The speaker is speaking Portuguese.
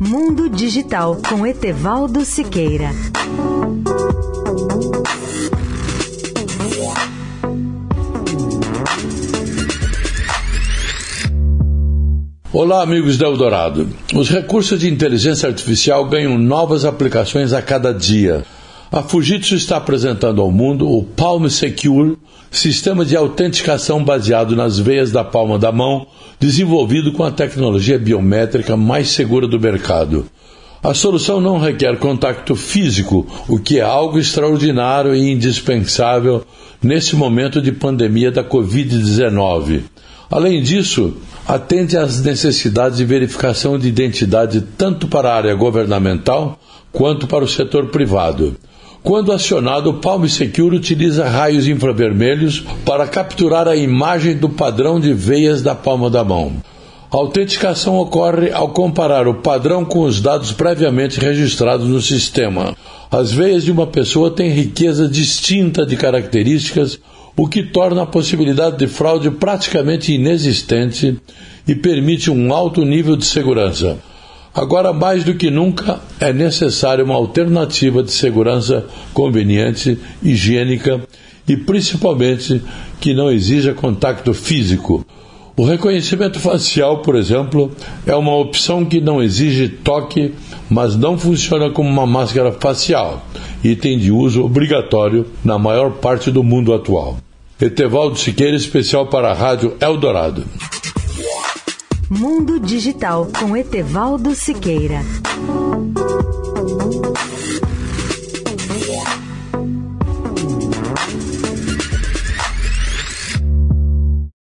Mundo Digital com Etevaldo Siqueira. Olá, amigos da Eldorado. Os recursos de inteligência artificial ganham novas aplicações a cada dia. A Fujitsu está apresentando ao mundo o Palm Secure, sistema de autenticação baseado nas veias da palma da mão, desenvolvido com a tecnologia biométrica mais segura do mercado. A solução não requer contato físico, o que é algo extraordinário e indispensável nesse momento de pandemia da Covid-19. Além disso, atende às necessidades de verificação de identidade tanto para a área governamental quanto para o setor privado. Quando acionado, o Palm Secure utiliza raios infravermelhos para capturar a imagem do padrão de veias da palma da mão. A autenticação ocorre ao comparar o padrão com os dados previamente registrados no sistema. As veias de uma pessoa têm riqueza distinta de características, o que torna a possibilidade de fraude praticamente inexistente e permite um alto nível de segurança. Agora, mais do que nunca, é necessária uma alternativa de segurança conveniente, higiênica e principalmente que não exija contato físico. O reconhecimento facial, por exemplo, é uma opção que não exige toque, mas não funciona como uma máscara facial, item de uso obrigatório na maior parte do mundo atual. Etevaldo Siqueira, especial para a Rádio Eldorado. Mundo Digital com Etevaldo Siqueira.